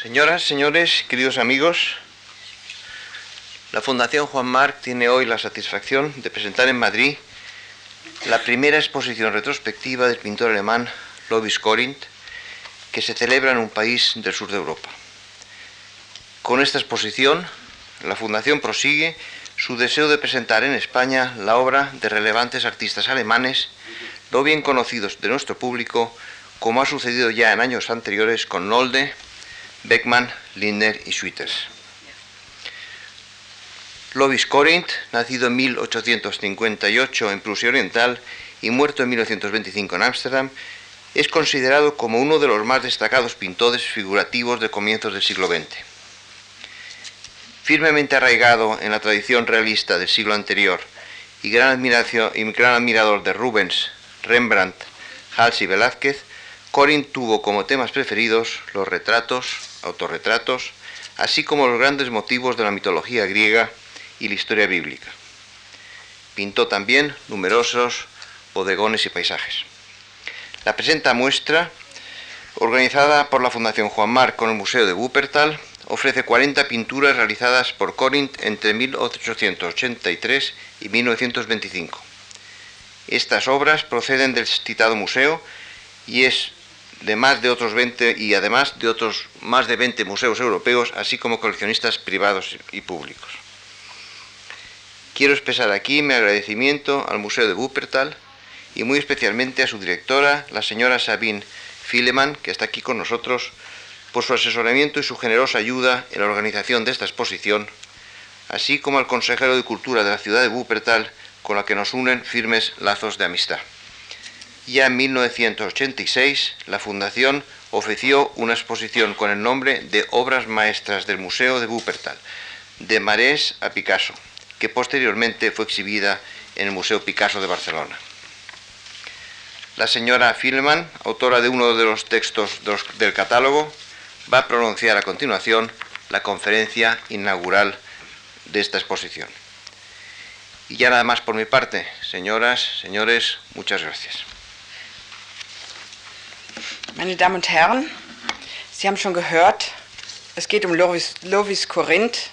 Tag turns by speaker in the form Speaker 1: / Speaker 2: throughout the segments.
Speaker 1: Señoras, señores, queridos amigos, la Fundación Juan Marc tiene hoy la satisfacción de presentar en Madrid la primera exposición retrospectiva del pintor alemán Lovis Corinth, que se celebra en un país del sur de Europa. Con esta exposición, la Fundación prosigue su deseo de presentar en España la obra de relevantes artistas alemanes, no bien conocidos de nuestro público, como ha sucedido ya en años anteriores con Nolde, Beckmann, Lindner y Schwitters. Lovis Corinth, nacido en 1858 en Prusia Oriental y muerto en 1925 en Ámsterdam, es considerado como uno de los más destacados pintores figurativos de comienzos del siglo XX. Firmemente arraigado en la tradición realista del siglo anterior y gran, y gran admirador de Rubens, Rembrandt, Hals y Velázquez, Corinth tuvo como temas preferidos los retratos, autorretratos, así como los grandes motivos de la mitología griega y la historia bíblica. Pintó también numerosos bodegones y paisajes. La presenta muestra, organizada por la Fundación Juan Marc con el Museo de Wuppertal, ofrece 40 pinturas realizadas por Corinth entre 1883 y 1925. Estas obras proceden del citado museo y es de más de otros 20 y además de otros más de 20 museos europeos, así como coleccionistas privados y públicos. Quiero expresar aquí mi agradecimiento al Museo de Wuppertal y muy especialmente a su directora, la señora Sabine Fileman, que está aquí con nosotros, por su asesoramiento y su generosa ayuda en la organización de esta exposición, así como al consejero de Cultura de la ciudad de Wuppertal, con la que nos unen firmes lazos de amistad. Ya en 1986, la Fundación ofreció una exposición con el nombre de Obras Maestras del Museo de Wuppertal, de Marés a Picasso, que posteriormente fue exhibida en el Museo Picasso de Barcelona. La señora Filman, autora de uno de los textos del catálogo, va a pronunciar a continuación la conferencia inaugural de esta exposición. Y ya nada más por mi parte, señoras, señores, muchas gracias.
Speaker 2: Meine Damen und Herren, Sie haben schon gehört, es geht um Lovis, Lovis Corinth,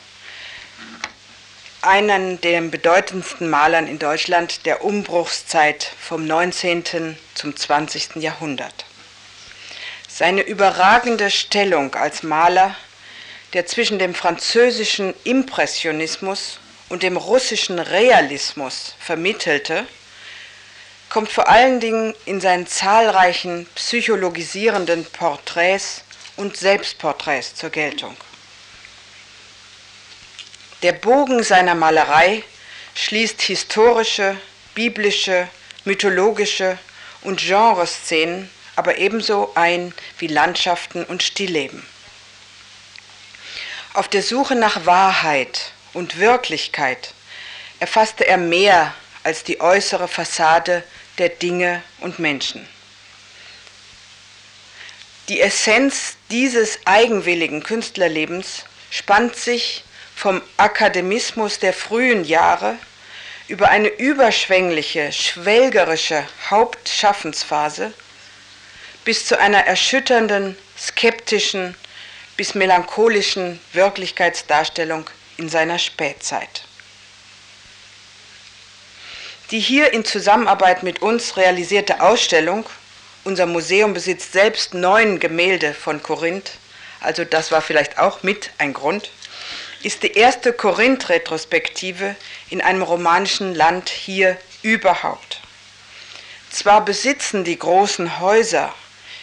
Speaker 2: einen der bedeutendsten Malern in Deutschland der Umbruchszeit vom 19. zum 20. Jahrhundert. Seine überragende Stellung als Maler, der zwischen dem französischen Impressionismus und dem russischen Realismus vermittelte, kommt vor allen Dingen in seinen zahlreichen psychologisierenden Porträts und Selbstporträts zur Geltung. Der Bogen seiner Malerei schließt historische, biblische, mythologische und Genreszenen, aber ebenso ein wie Landschaften und Stillleben. Auf der Suche nach Wahrheit und Wirklichkeit erfasste er mehr als die äußere Fassade der Dinge und Menschen. Die Essenz dieses eigenwilligen Künstlerlebens spannt sich vom Akademismus der frühen Jahre über eine überschwängliche, schwelgerische Hauptschaffensphase bis zu einer erschütternden, skeptischen bis melancholischen Wirklichkeitsdarstellung in seiner Spätzeit. Die hier in Zusammenarbeit mit uns realisierte Ausstellung, unser Museum besitzt selbst neun Gemälde von Korinth, also das war vielleicht auch mit ein Grund, ist die erste Korinth-Retrospektive in einem romanischen Land hier überhaupt. Zwar besitzen die großen Häuser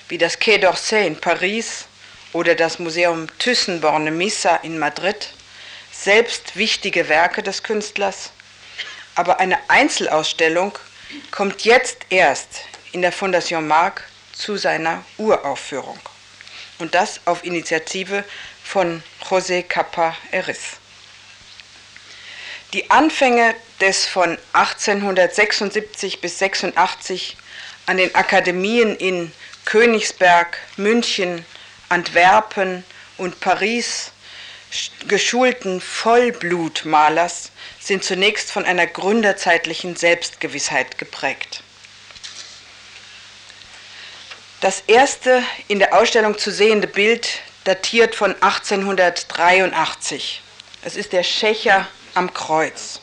Speaker 2: wie das Quai d'Orsay in Paris oder das Museum Thyssen-Bornemisza in Madrid selbst wichtige Werke des Künstlers, aber eine Einzelausstellung kommt jetzt erst in der Fondation Marc zu seiner Uraufführung. Und das auf Initiative von José Capa Eris. Die Anfänge des von 1876 bis 86 an den Akademien in Königsberg, München, Antwerpen und Paris geschulten Vollblutmalers sind zunächst von einer gründerzeitlichen Selbstgewissheit geprägt. Das erste in der Ausstellung zu sehende Bild datiert von 1883. Es ist der Schächer am Kreuz.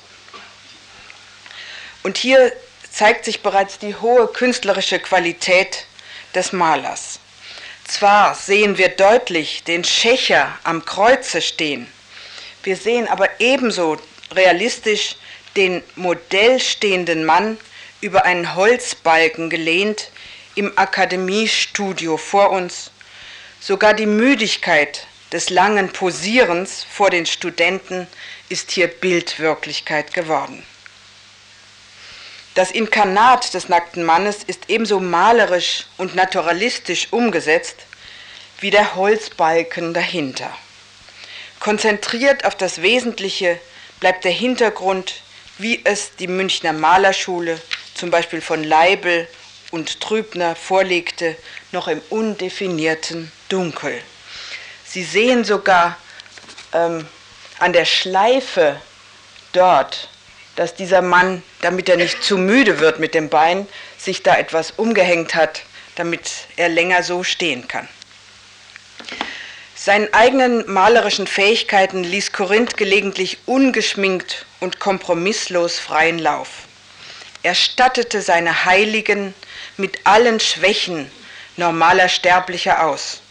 Speaker 2: Und hier zeigt sich bereits die hohe künstlerische Qualität des Malers. Zwar sehen wir deutlich den Schächer am Kreuze stehen, wir sehen aber ebenso realistisch den modellstehenden Mann über einen Holzbalken gelehnt im Akademiestudio vor uns. Sogar die Müdigkeit des langen Posierens vor den Studenten ist hier Bildwirklichkeit geworden. Das Inkarnat des nackten Mannes ist ebenso malerisch und naturalistisch umgesetzt wie der Holzbalken dahinter. Konzentriert auf das Wesentliche bleibt der Hintergrund, wie es die Münchner Malerschule zum Beispiel von Leibel und Trübner vorlegte, noch im undefinierten Dunkel. Sie sehen sogar ähm, an der Schleife dort, dass dieser Mann, damit er nicht zu müde wird mit dem Bein, sich da etwas umgehängt hat, damit er länger so stehen kann. Seinen eigenen malerischen Fähigkeiten ließ Korinth gelegentlich ungeschminkt und kompromisslos freien Lauf. Er stattete seine Heiligen mit allen Schwächen normaler Sterblicher aus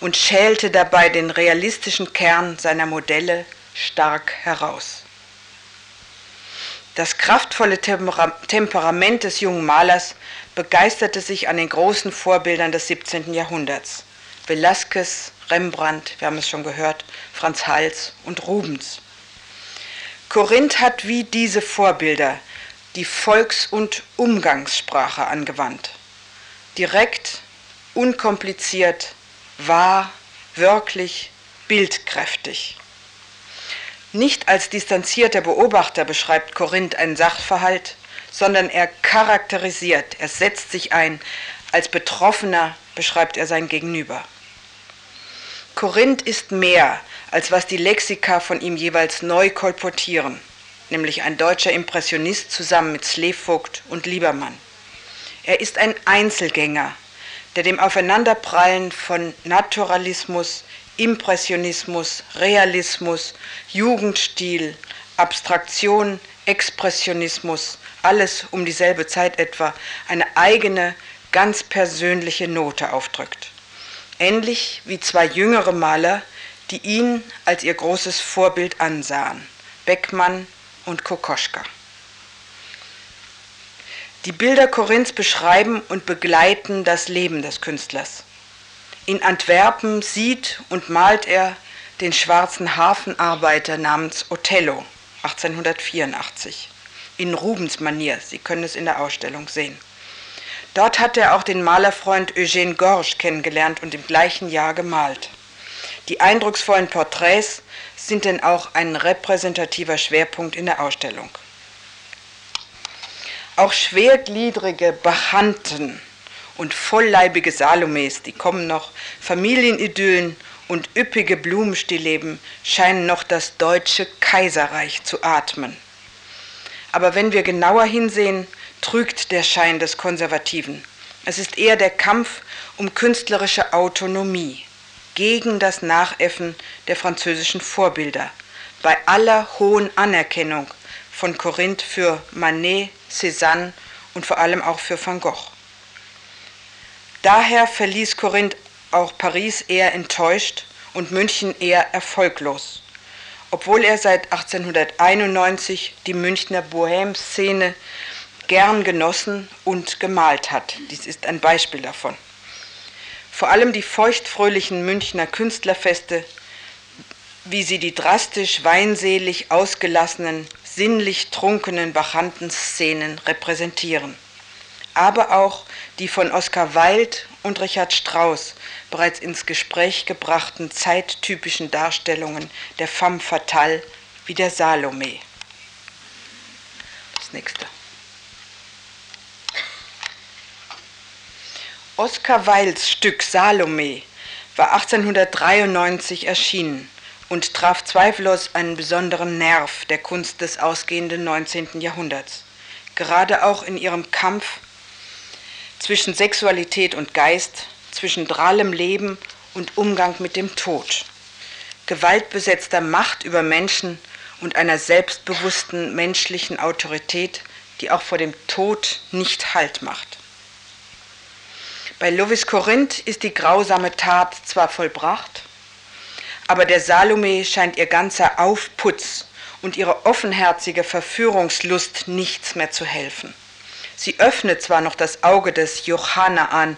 Speaker 2: und schälte dabei den realistischen Kern seiner Modelle stark heraus. Das kraftvolle Temperament des jungen Malers begeisterte sich an den großen Vorbildern des 17. Jahrhunderts. Velázquez, Rembrandt, wir haben es schon gehört, Franz Hals und Rubens. Korinth hat wie diese Vorbilder die Volks- und Umgangssprache angewandt. Direkt, unkompliziert, wahr, wirklich, bildkräftig. Nicht als distanzierter Beobachter beschreibt Korinth einen Sachverhalt, sondern er charakterisiert, er setzt sich ein, als Betroffener beschreibt er sein Gegenüber. Korinth ist mehr, als was die Lexika von ihm jeweils neu kolportieren, nämlich ein deutscher Impressionist zusammen mit Slevogt und Liebermann. Er ist ein Einzelgänger, der dem Aufeinanderprallen von Naturalismus, Impressionismus, Realismus, Jugendstil, Abstraktion, Expressionismus, alles um dieselbe Zeit etwa, eine eigene, ganz persönliche Note aufdrückt. Ähnlich wie zwei jüngere Maler, die ihn als ihr großes Vorbild ansahen, Beckmann und Kokoschka. Die Bilder Korinths beschreiben und begleiten das Leben des Künstlers. In Antwerpen sieht und malt er den schwarzen Hafenarbeiter namens Othello 1884 in Rubens Manier. Sie können es in der Ausstellung sehen. Dort hat er auch den Malerfreund Eugène Gorge kennengelernt und im gleichen Jahr gemalt. Die eindrucksvollen Porträts sind denn auch ein repräsentativer Schwerpunkt in der Ausstellung. Auch schwergliedrige Bacchanten und vollleibige Salomes, die kommen noch, Familienidyllen und üppige Blumenstillleben scheinen noch das deutsche Kaiserreich zu atmen. Aber wenn wir genauer hinsehen, trügt der Schein des Konservativen. Es ist eher der Kampf um künstlerische Autonomie gegen das Nachäffen der französischen Vorbilder, bei aller hohen Anerkennung von Korinth für Manet, Cézanne und vor allem auch für Van Gogh. Daher verließ Korinth auch Paris eher enttäuscht und München eher erfolglos, obwohl er seit 1891 die Münchner Bohème-Szene gern genossen und gemalt hat. Dies ist ein Beispiel davon. Vor allem die feuchtfröhlichen Münchner Künstlerfeste, wie sie die drastisch weinselig ausgelassenen, sinnlich trunkenen Bacchantenszenen repräsentieren aber auch die von Oskar Wilde und Richard Strauss bereits ins Gespräch gebrachten zeittypischen Darstellungen der femme fatale wie der Salome. Das nächste. Oskar Wildes Stück Salome war 1893 erschienen und traf zweifellos einen besonderen Nerv der Kunst des ausgehenden 19. Jahrhunderts. Gerade auch in ihrem Kampf zwischen Sexualität und Geist, zwischen drallem Leben und Umgang mit dem Tod, gewaltbesetzter Macht über Menschen und einer selbstbewussten menschlichen Autorität, die auch vor dem Tod nicht Halt macht. Bei Lovis Korinth ist die grausame Tat zwar vollbracht, aber der Salome scheint ihr ganzer Aufputz und ihre offenherzige Verführungslust nichts mehr zu helfen. Sie öffnet zwar noch das Auge des Johanna an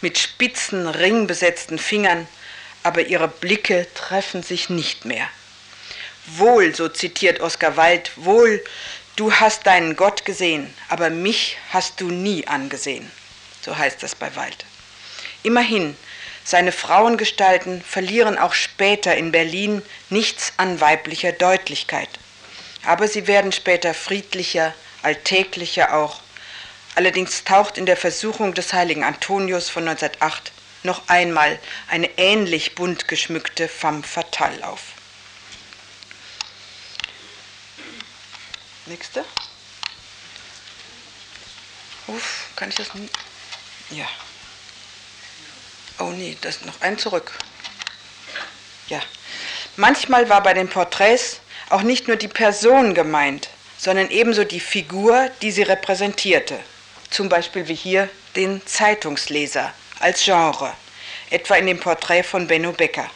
Speaker 2: mit spitzen, ringbesetzten Fingern, aber ihre Blicke treffen sich nicht mehr. Wohl, so zitiert Oskar Wilde, wohl, du hast deinen Gott gesehen, aber mich hast du nie angesehen. So heißt das bei Wilde. Immerhin, seine Frauengestalten verlieren auch später in Berlin nichts an weiblicher Deutlichkeit. Aber sie werden später friedlicher, alltäglicher auch. Allerdings taucht in der Versuchung des heiligen Antonius von 1908 noch einmal eine ähnlich bunt geschmückte femme fatale auf. Nächste. Uff, kann ich das nicht? Ja. Oh nee, das ist noch ein zurück. Ja. Manchmal war bei den Porträts auch nicht nur die Person gemeint, sondern ebenso die Figur, die sie repräsentierte. Zum Beispiel wie hier den Zeitungsleser als Genre, etwa in dem Porträt von Benno Becker.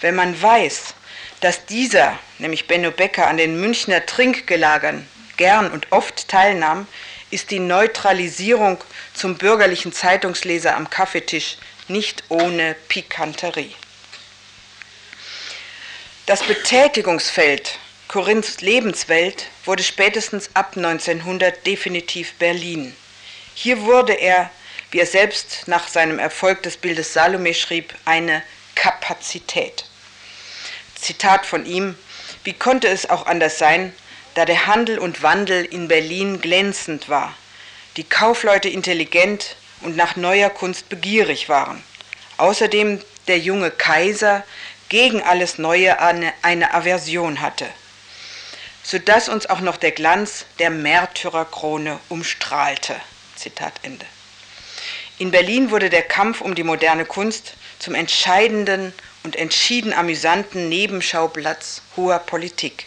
Speaker 2: Wenn man weiß, dass dieser, nämlich Benno Becker, an den Münchner Trinkgelagern gern und oft teilnahm, ist die Neutralisierung zum bürgerlichen Zeitungsleser am Kaffeetisch nicht ohne Pikanterie. Das Betätigungsfeld Korinths Lebenswelt wurde spätestens ab 1900 definitiv Berlin. Hier wurde er, wie er selbst nach seinem Erfolg des Bildes Salome schrieb, eine Kapazität. Zitat von ihm, wie konnte es auch anders sein, da der Handel und Wandel in Berlin glänzend war, die Kaufleute intelligent, und nach neuer Kunst begierig waren. Außerdem der junge Kaiser gegen alles Neue eine, Aversion hatte, sodass uns auch noch der Glanz der Märtyrerkrone umstrahlte. Zitat Ende. In Berlin wurde der Kampf um die moderne Kunst zum entscheidenden und entschieden amüsanten Nebenschauplatz hoher Politik.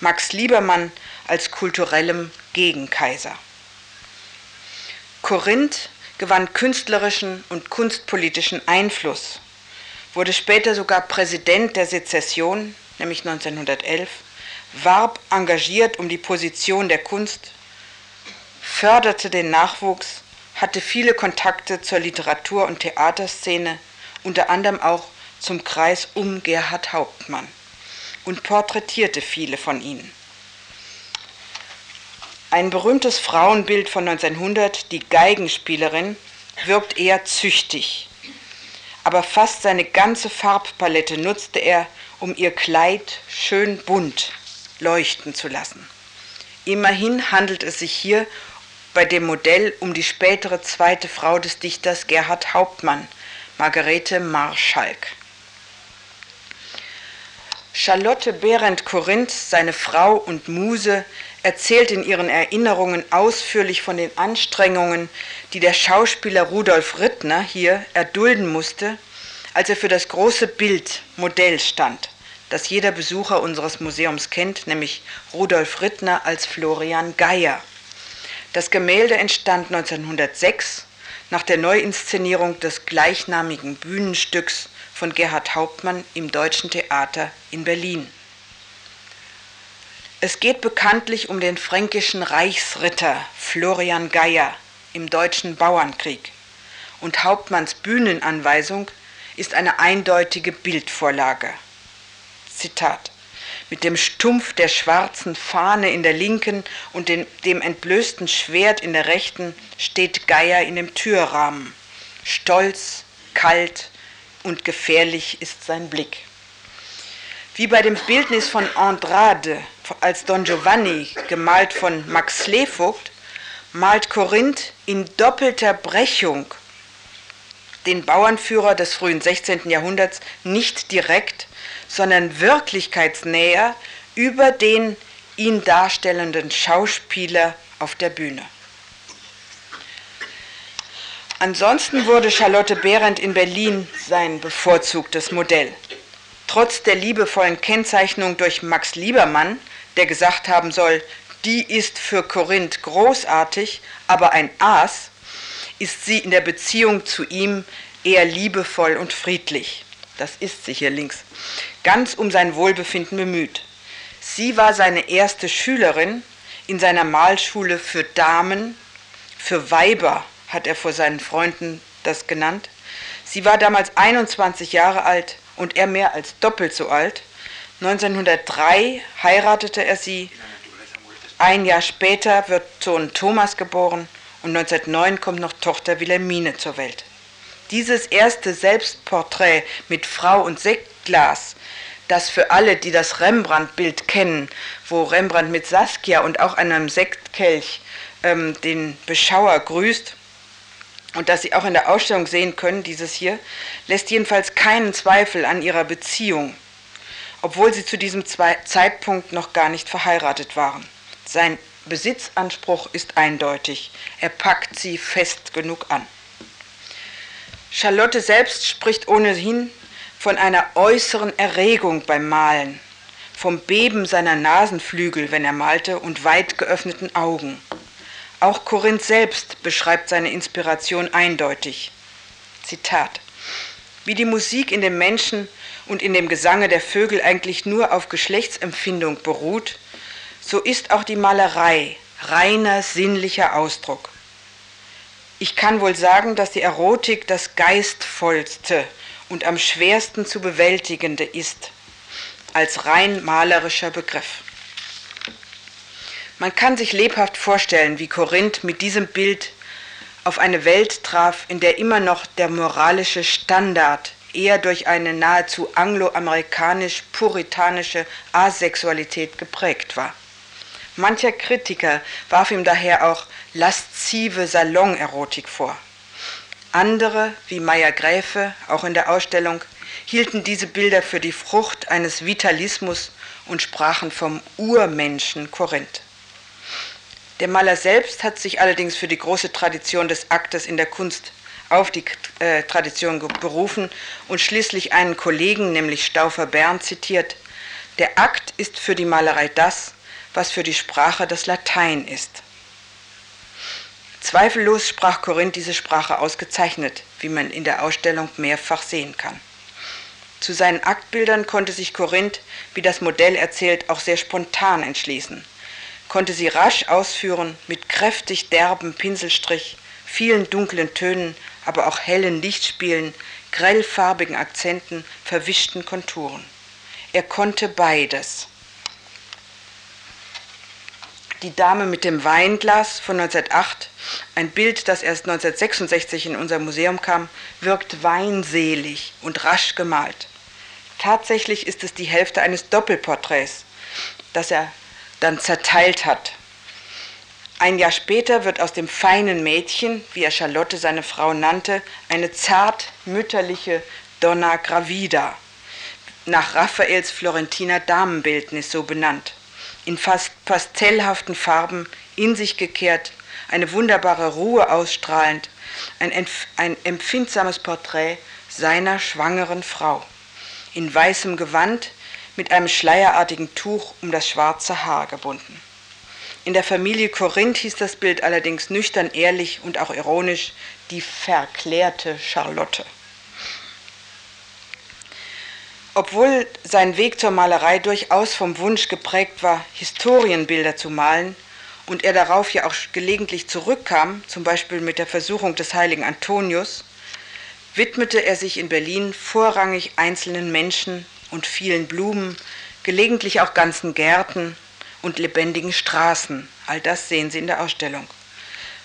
Speaker 2: Max Liebermann als kulturellem Gegenkaiser. Korinth gewann künstlerischen und kunstpolitischen Einfluss, wurde später sogar Präsident der Sezession, nämlich 1911, warb engagiert um die Position der Kunst, förderte den Nachwuchs, hatte viele Kontakte zur Literatur- und Theaterszene, unter anderem auch zum Kreis um Gerhard Hauptmann und porträtierte viele von ihnen. Ein berühmtes Frauenbild von 1900, die Geigenspielerin, wirkt eher züchtig. Aber fast seine ganze Farbpalette nutzte er, um ihr Kleid schön bunt leuchten zu lassen. Immerhin handelt es sich hier bei dem Modell um die spätere zweite Frau des Dichters Gerhard Hauptmann, Margarete Marschalk. Charlotte Behrendt Korinth, seine Frau und Muse, erzählt in ihren Erinnerungen ausführlich von den Anstrengungen, die der Schauspieler Rudolf Rittner hier erdulden musste, als er für das große Bild Modell stand, das jeder Besucher unseres Museums kennt, nämlich Rudolf Rittner als Florian Geier. Das Gemälde entstand 1906 nach der Neuinszenierung des gleichnamigen Bühnenstücks von Gerhard Hauptmann im Deutschen Theater in Berlin. Es geht bekanntlich um den fränkischen Reichsritter Florian Geier im deutschen Bauernkrieg. Und Hauptmanns Bühnenanweisung ist eine eindeutige Bildvorlage. Zitat. Mit dem Stumpf der schwarzen Fahne in der linken und dem, dem entblößten Schwert in der rechten steht Geier in dem Türrahmen. Stolz, kalt und gefährlich ist sein Blick. Wie bei dem Bildnis von Andrade als Don Giovanni, gemalt von Max Slevogt, malt Korinth in doppelter Brechung den Bauernführer des frühen 16. Jahrhunderts nicht direkt, sondern wirklichkeitsnäher über den ihn darstellenden Schauspieler auf der Bühne. Ansonsten wurde Charlotte Behrendt in Berlin sein bevorzugtes Modell. Trotz der liebevollen Kennzeichnung durch Max Liebermann, der gesagt haben soll, die ist für Korinth großartig, aber ein Aas, ist sie in der Beziehung zu ihm eher liebevoll und friedlich. Das ist sie hier links. Ganz um sein Wohlbefinden bemüht. Sie war seine erste Schülerin in seiner Malschule für Damen, für Weiber hat er vor seinen Freunden das genannt. Sie war damals 21 Jahre alt und er mehr als doppelt so alt. 1903 heiratete er sie. Ein Jahr später wird Sohn Thomas geboren und 1909 kommt noch Tochter Wilhelmine zur Welt. Dieses erste Selbstporträt mit Frau und Sektglas, das für alle, die das Rembrandt-Bild kennen, wo Rembrandt mit Saskia und auch einem Sektkelch ähm, den Beschauer grüßt, und das Sie auch in der Ausstellung sehen können, dieses hier, lässt jedenfalls keinen Zweifel an ihrer Beziehung, obwohl sie zu diesem Zeitpunkt noch gar nicht verheiratet waren. Sein Besitzanspruch ist eindeutig, er packt sie fest genug an. Charlotte selbst spricht ohnehin von einer äußeren Erregung beim Malen, vom Beben seiner Nasenflügel, wenn er malte, und weit geöffneten Augen. Auch Korinth selbst beschreibt seine Inspiration eindeutig. Zitat. Wie die Musik in dem Menschen und in dem Gesange der Vögel eigentlich nur auf Geschlechtsempfindung beruht, so ist auch die Malerei reiner sinnlicher Ausdruck. Ich kann wohl sagen, dass die Erotik das geistvollste und am schwersten zu bewältigende ist, als rein malerischer Begriff. Man kann sich lebhaft vorstellen, wie Korinth mit diesem Bild auf eine Welt traf, in der immer noch der moralische Standard eher durch eine nahezu angloamerikanisch-puritanische Asexualität geprägt war. Mancher Kritiker warf ihm daher auch laszive Salonerotik vor. Andere, wie Meyer Gräfe, auch in der Ausstellung, hielten diese Bilder für die Frucht eines Vitalismus und sprachen vom Urmenschen Korinth. Der Maler selbst hat sich allerdings für die große Tradition des Aktes in der Kunst auf die äh, Tradition berufen und schließlich einen Kollegen, nämlich Stauffer Bern, zitiert. Der Akt ist für die Malerei das, was für die Sprache das Latein ist. Zweifellos sprach Korinth diese Sprache ausgezeichnet, wie man in der Ausstellung mehrfach sehen kann. Zu seinen Aktbildern konnte sich Korinth, wie das Modell erzählt, auch sehr spontan entschließen konnte sie rasch ausführen mit kräftig derben Pinselstrich, vielen dunklen Tönen, aber auch hellen Lichtspielen, grellfarbigen Akzenten, verwischten Konturen. Er konnte beides. Die Dame mit dem Weinglas von 1908, ein Bild, das erst 1966 in unser Museum kam, wirkt weinselig und rasch gemalt. Tatsächlich ist es die Hälfte eines Doppelporträts, das er dann zerteilt hat. Ein Jahr später wird aus dem feinen Mädchen, wie er Charlotte seine Frau nannte, eine zart mütterliche Donna Gravida, nach Raffaels Florentiner Damenbildnis so benannt, in fast pastellhaften Farben, in sich gekehrt, eine wunderbare Ruhe ausstrahlend, ein, ein empfindsames Porträt seiner schwangeren Frau, in weißem Gewand, mit einem schleierartigen Tuch um das schwarze Haar gebunden. In der Familie Korinth hieß das Bild allerdings nüchtern ehrlich und auch ironisch die verklärte Charlotte. Obwohl sein Weg zur Malerei durchaus vom Wunsch geprägt war, Historienbilder zu malen und er darauf ja auch gelegentlich zurückkam, zum Beispiel mit der Versuchung des heiligen Antonius, widmete er sich in Berlin vorrangig einzelnen Menschen und vielen Blumen, gelegentlich auch ganzen Gärten und lebendigen Straßen. All das sehen Sie in der Ausstellung.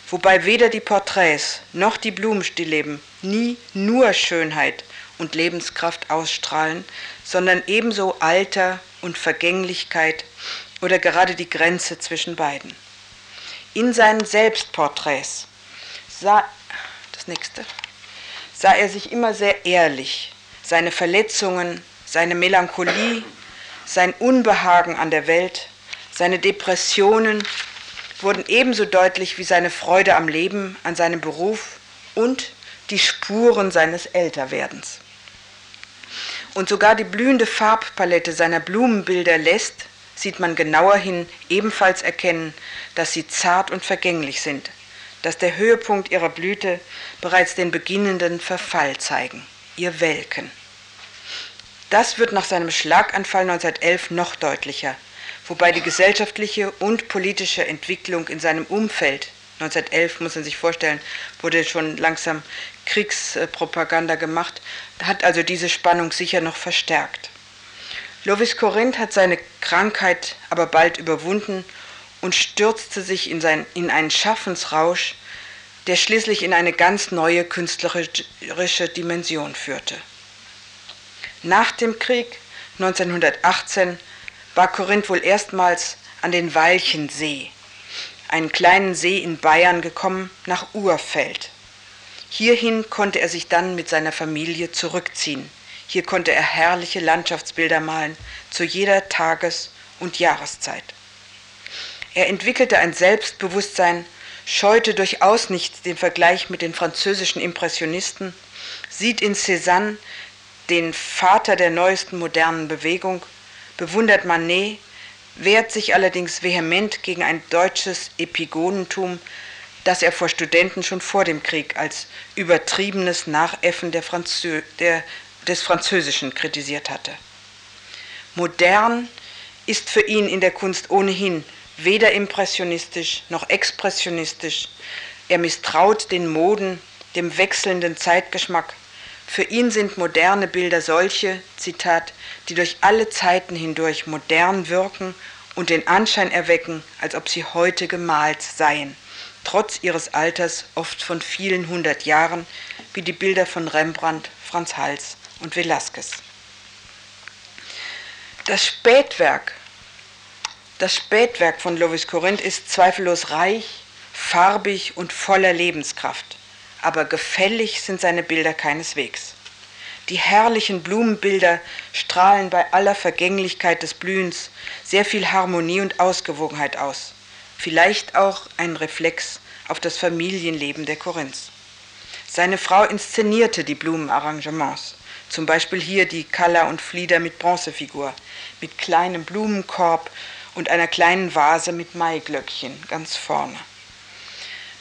Speaker 2: Wobei weder die Porträts noch die Blumenstillleben nie nur Schönheit und Lebenskraft ausstrahlen, sondern ebenso Alter und Vergänglichkeit oder gerade die Grenze zwischen beiden. In seinen Selbstporträts sah, das nächste, sah er sich immer sehr ehrlich, seine Verletzungen, seine Melancholie, sein Unbehagen an der Welt, seine Depressionen wurden ebenso deutlich wie seine Freude am Leben, an seinem Beruf und die Spuren seines Älterwerdens. Und sogar die blühende Farbpalette seiner Blumenbilder lässt, sieht man genauer hin, ebenfalls erkennen, dass sie zart und vergänglich sind, dass der Höhepunkt ihrer Blüte bereits den beginnenden Verfall zeigen, ihr Welken. Das wird nach seinem Schlaganfall 1911 noch deutlicher, wobei die gesellschaftliche und politische Entwicklung in seinem Umfeld 1911 muss man sich vorstellen, wurde schon langsam Kriegspropaganda gemacht, hat also diese Spannung sicher noch verstärkt. Lovis Corinth hat seine Krankheit aber bald überwunden und stürzte sich in, sein, in einen Schaffensrausch, der schließlich in eine ganz neue künstlerische Dimension führte. Nach dem Krieg 1918 war Korinth wohl erstmals an den Walchensee, einen kleinen See in Bayern gekommen, nach Urfeld. Hierhin konnte er sich dann mit seiner Familie zurückziehen. Hier konnte er herrliche Landschaftsbilder malen, zu jeder Tages- und Jahreszeit. Er entwickelte ein Selbstbewusstsein, scheute durchaus nicht den Vergleich mit den französischen Impressionisten, sieht in Cézanne den Vater der neuesten modernen Bewegung, bewundert Manet, wehrt sich allerdings vehement gegen ein deutsches Epigonentum, das er vor Studenten schon vor dem Krieg als übertriebenes Nachäffen der Franzö der, des Französischen kritisiert hatte. Modern ist für ihn in der Kunst ohnehin weder impressionistisch noch expressionistisch. Er misstraut den Moden, dem wechselnden Zeitgeschmack. Für ihn sind moderne Bilder solche, Zitat, die durch alle Zeiten hindurch modern wirken und den Anschein erwecken, als ob sie heute gemalt seien, trotz ihres Alters oft von vielen hundert Jahren, wie die Bilder von Rembrandt, Franz Hals und Velázquez. Das Spätwerk das Spätwerk von Lovis Corinth ist zweifellos reich, farbig und voller Lebenskraft, aber gefällig sind seine Bilder keineswegs. Die herrlichen Blumenbilder strahlen bei aller Vergänglichkeit des Blühens sehr viel Harmonie und Ausgewogenheit aus, vielleicht auch ein Reflex auf das Familienleben der Korinths. Seine Frau inszenierte die Blumenarrangements, zum Beispiel hier die Kalla und Flieder mit Bronzefigur, mit kleinem Blumenkorb und einer kleinen Vase mit Maiglöckchen ganz vorne.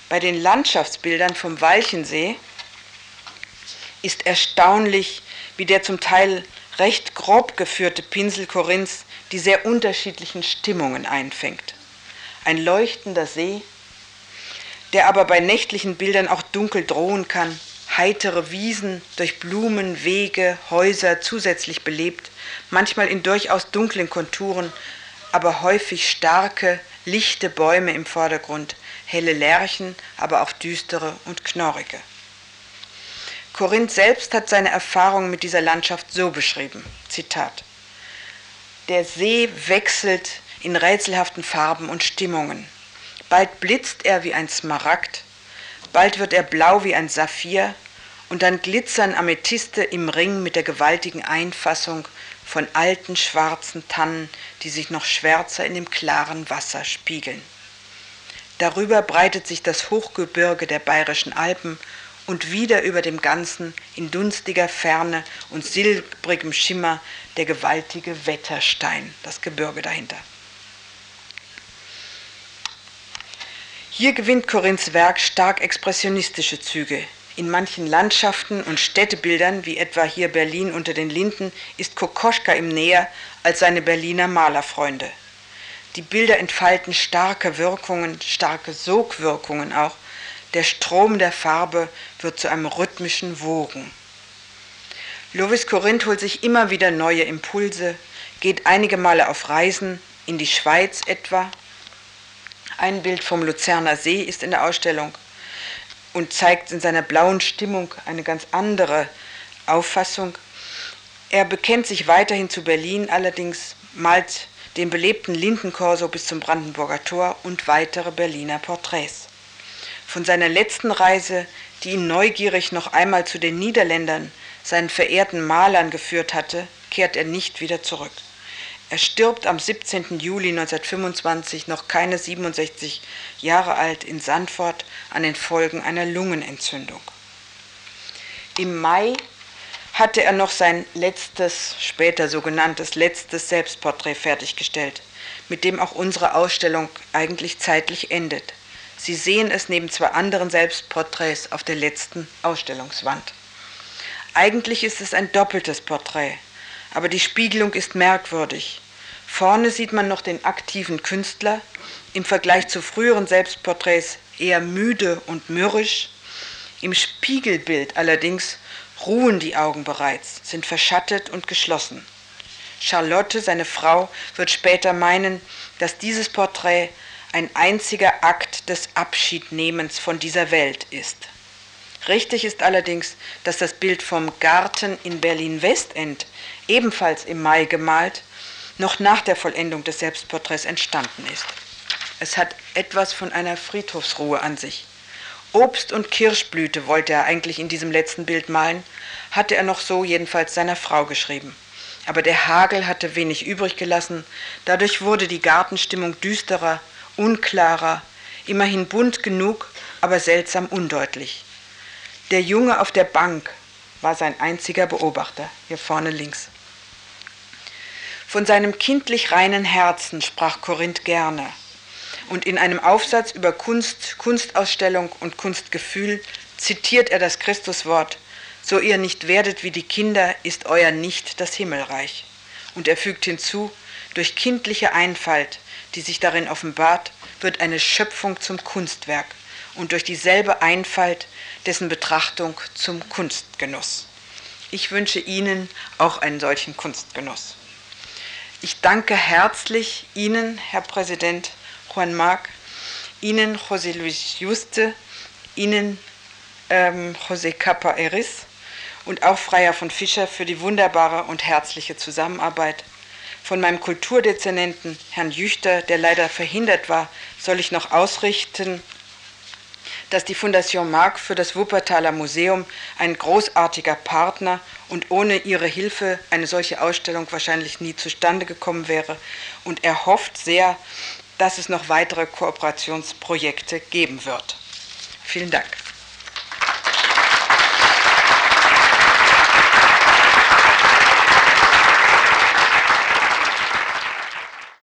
Speaker 2: Bei den Landschaftsbildern vom Walchensee ist erstaunlich, wie der zum Teil recht grob geführte Pinsel Korinths die sehr unterschiedlichen Stimmungen einfängt. Ein leuchtender See, der aber bei nächtlichen Bildern auch dunkel drohen kann, heitere Wiesen durch Blumen, Wege, Häuser zusätzlich belebt, manchmal in durchaus dunklen Konturen, aber häufig starke, lichte Bäume im Vordergrund, helle Lärchen, aber auch düstere und knorrige. Korinth selbst hat seine Erfahrung mit dieser Landschaft so beschrieben, Zitat, Der See wechselt in rätselhaften Farben und Stimmungen. Bald blitzt er wie ein Smaragd, bald wird er blau wie ein Saphir, und dann glitzern Amethyste im Ring mit der gewaltigen Einfassung von alten schwarzen Tannen, die sich noch schwärzer in dem klaren Wasser spiegeln. Darüber breitet sich das Hochgebirge der bayerischen Alpen und wieder über dem Ganzen in dunstiger Ferne und silbrigem Schimmer der gewaltige Wetterstein, das Gebirge dahinter. Hier gewinnt Korinths Werk stark expressionistische Züge, in manchen Landschaften und Städtebildern, wie etwa hier Berlin unter den Linden, ist Kokoschka ihm näher als seine Berliner Malerfreunde. Die Bilder entfalten starke Wirkungen, starke Sogwirkungen auch. Der Strom der Farbe wird zu einem rhythmischen Wogen. Lovis Corinth holt sich immer wieder neue Impulse, geht einige Male auf Reisen, in die Schweiz etwa. Ein Bild vom Luzerner See ist in der Ausstellung und zeigt in seiner blauen Stimmung eine ganz andere Auffassung. Er bekennt sich weiterhin zu Berlin, allerdings malt den belebten Lindenkorso bis zum Brandenburger Tor und weitere Berliner Porträts. Von seiner letzten Reise, die ihn neugierig noch einmal zu den Niederländern, seinen verehrten Malern geführt hatte, kehrt er nicht wieder zurück. Er stirbt am 17. Juli 1925, noch keine 67 Jahre alt, in Sandford an den Folgen einer Lungenentzündung. Im Mai hatte er noch sein letztes, später sogenanntes letztes Selbstporträt fertiggestellt, mit dem auch unsere Ausstellung eigentlich zeitlich endet. Sie sehen es neben zwei anderen Selbstporträts auf der letzten Ausstellungswand. Eigentlich ist es ein doppeltes Porträt, aber die Spiegelung ist merkwürdig. Vorne sieht man noch den aktiven Künstler, im Vergleich zu früheren Selbstporträts eher müde und mürrisch. Im Spiegelbild allerdings ruhen die Augen bereits, sind verschattet und geschlossen. Charlotte, seine Frau, wird später meinen, dass dieses Porträt ein einziger Akt des Abschiednehmens von dieser Welt ist. Richtig ist allerdings, dass das Bild vom Garten in Berlin-Westend, ebenfalls im Mai gemalt, noch nach der Vollendung des Selbstporträts entstanden ist. Es hat etwas von einer Friedhofsruhe an sich. Obst und Kirschblüte wollte er eigentlich in diesem letzten Bild malen, hatte er noch so jedenfalls seiner Frau geschrieben. Aber der Hagel hatte wenig übrig gelassen, dadurch wurde die Gartenstimmung düsterer, unklarer, immerhin bunt genug, aber seltsam undeutlich. Der Junge auf der Bank war sein einziger Beobachter, hier vorne links. Von seinem kindlich reinen Herzen sprach Korinth gerne. Und in einem Aufsatz über Kunst, Kunstausstellung und Kunstgefühl zitiert er das Christuswort, so ihr nicht werdet wie die Kinder, ist euer nicht das Himmelreich. Und er fügt hinzu, durch kindliche Einfalt, die sich darin offenbart, wird eine Schöpfung zum Kunstwerk und durch dieselbe Einfalt dessen Betrachtung zum Kunstgenuss. Ich wünsche Ihnen auch einen solchen Kunstgenuss. Ich danke herzlich Ihnen, Herr Präsident Juan Marc, Ihnen, José Luis Juste, Ihnen, ähm, José Capa Eris und auch Freier von Fischer für die wunderbare und herzliche Zusammenarbeit. Von meinem Kulturdezernenten, Herrn Jüchter, der leider verhindert war, soll ich noch ausrichten, dass die Fondation Mark für das Wuppertaler Museum ein großartiger Partner und ohne ihre Hilfe eine solche Ausstellung wahrscheinlich nie zustande gekommen wäre. Und er hofft sehr, dass es noch weitere Kooperationsprojekte geben wird. Vielen Dank.